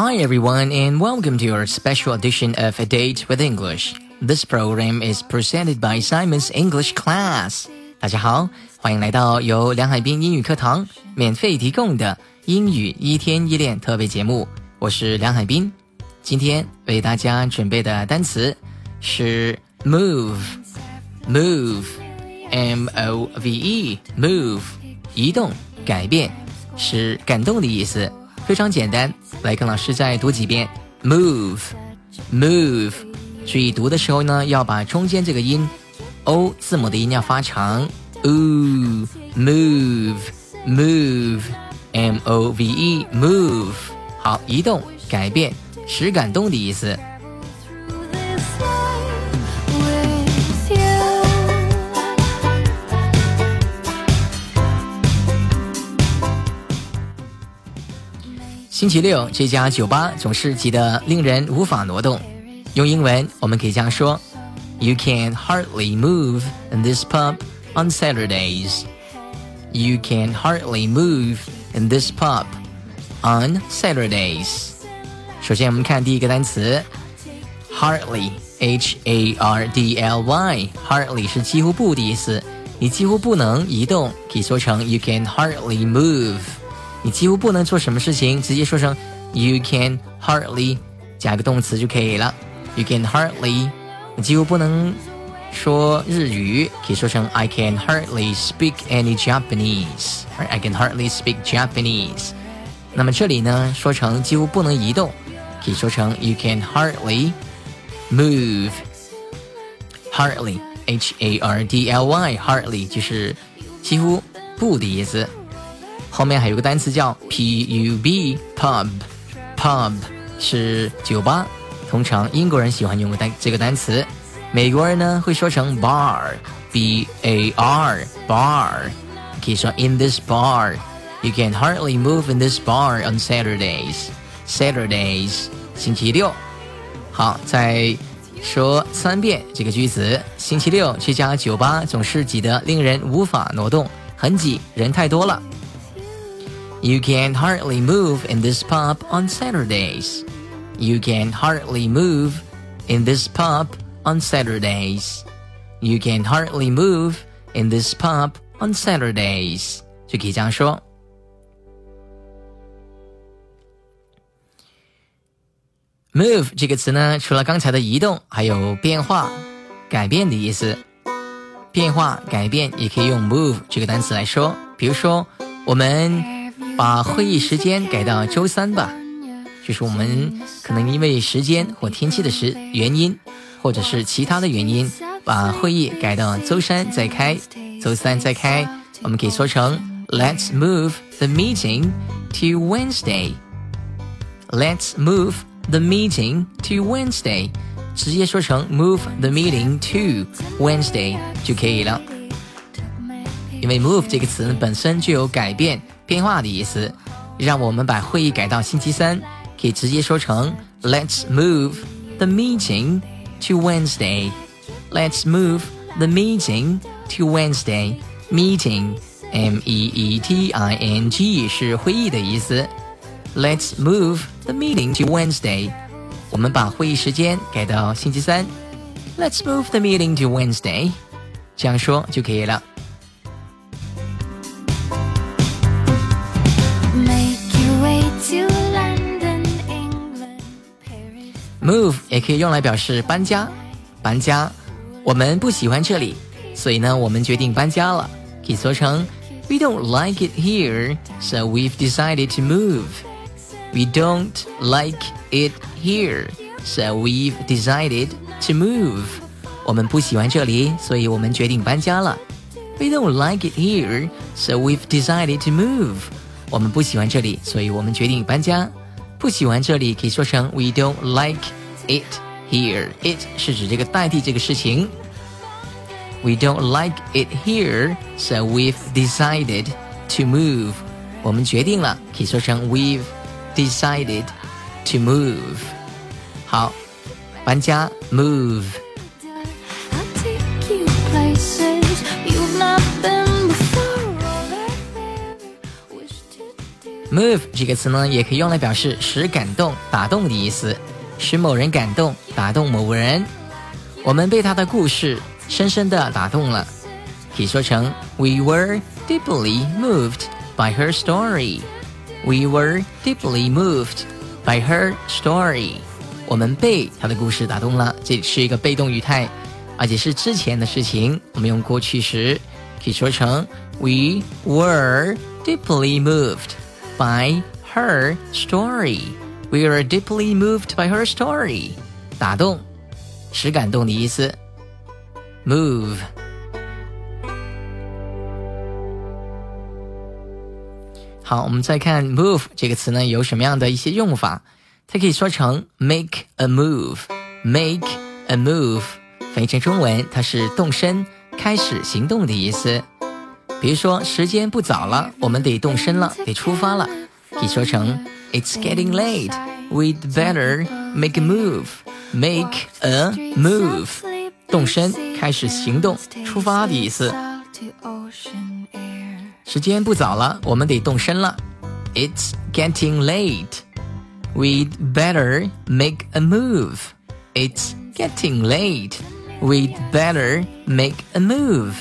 Hi everyone and welcome to your special edition of A Date with English. This program is presented by Simon's English Class. 大家好，欢迎来到由梁海滨英语课堂免费提供的英语一天一练特别节目。我是梁海滨，今天为大家准备的单词是 move，move，m o v e，move，移动、改变，是感动的意思。非常简单，来跟老师再读几遍，move，move。注意读的时候呢，要把中间这个音 o 字母的音要发长，oo，move，move，m o v e，move。好，移动、改变，使感动的意思。星期六这家酒吧总是挤得令人无法挪动。用英文我们可以这样说：You can hardly move in this pub on Saturdays. You can hardly move in this pub on Saturdays. 首先我们看第一个单词，hardly，h a r d l y，hardly 是几乎不的意思。你几乎不能移动，可以说成 You can hardly move。你几乎不能做什么事情，直接说成 you can hardly 加个动词就可以了。You can hardly，你几乎不能说日语，可以说成 I can hardly speak any Japanese。I can hardly speak Japanese。那么这里呢，说成几乎不能移动，可以说成 you can hardly move。Hardly，h a r d l y，hardly 就是几乎不的意思。 后面还有个单词叫 pub，pub，pub 是酒吧。通常英国人喜欢用个单这个单词，美国人呢会说成 bar，b a r，bar。可以说 in this bar，you can hardly move in this bar on Saturdays。Saturdays 星期六。好，再说三遍这个句子。星期六这家酒吧总是挤得令人无法挪动，很挤，人太多了。You can hardly move in this pub on Saturdays. You can hardly move in this pub on Saturdays. You can hardly move in this pub on Saturdays. 就可以这样说。Move 这个词呢，除了刚才的移动，还有变化、改变的意思。变化、改变也可以用 move 这个单词来说。比如说，我们 把会议时间改到周三吧，就是我们可能因为时间或天气的时原因，或者是其他的原因，把会议改到周三再开。周三再开，我们可以说成 Let's move the meeting to Wednesday. Let's move the meeting to Wednesday. 直接说成 Move the meeting to Wednesday 就可以了。因为 move 这个词本身就有改变。变化的意思，让我们把会议改到星期三，可以直接说成 Let's move the meeting to Wednesday. Let's move the meeting to Wednesday. Meeting, M-E-E-T-I-N-G 是会议的意思。Let's move the meeting to Wednesday. 我们把会议时间改到星期三。Let's move the meeting to Wednesday. 这样说就可以了。 Move 也可以用来表示搬家，搬家。我们不喜欢这里，所以呢，我们决定搬家了。可以说成 We don't like it here, so we've decided to move. We don't like it here, so we've decided to move. 我们不喜欢这里，所以我们决定搬家了。We don't like it here, so we've decided to move. 我们不喜欢这里，所以我们决定搬家。不喜欢这里可以说成 We don't like it here. It 是指这个代替这个事情。We don't like it here, so we've decided to move. 我们决定了，可以说成 We've decided to move. 好，搬家 move。 Move 这个词呢，也可以用来表示使感动、打动的意思， 使某人感动、打动某个人。我们被他的故事深深的打动了，可以说成 We were deeply moved by her story. We were deeply moved by her story. 我们被他的故事打动了，这里是一个被动语态，而且是之前的事情。我们用过去时，可以说成 We were deeply moved by her story. We were deeply moved by her story. 打动，使感动的意思。Move。好，我们再看 move 这个词呢，有什么样的一些用法？它可以说成 make a move，make a move，翻译成中文，它是动身、开始行动的意思。比如说，时间不早了，我们得动身了，得出发了，可以说成 It's getting late，we'd better make a move，make a move，动身、开始行动、出发的意思。时间不早了，我们得动身了。It's getting late. We'd better make a move. It's getting late. We'd better make a move.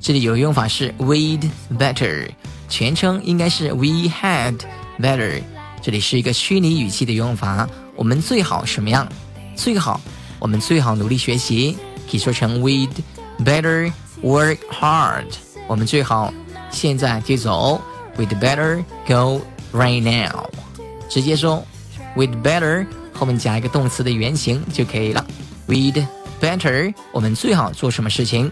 这里有用法是 we'd better，全称应该是 we had better。这里是一个虚拟语气的用法。我们最好什么样？最好，我们最好努力学习，可以说成 we'd better work hard。我们最好现在就走，we'd better go right now。直接说。We'd better 后面加一个动词的原形就可以了。We'd better 我们最好做什么事情？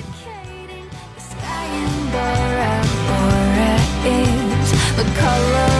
Color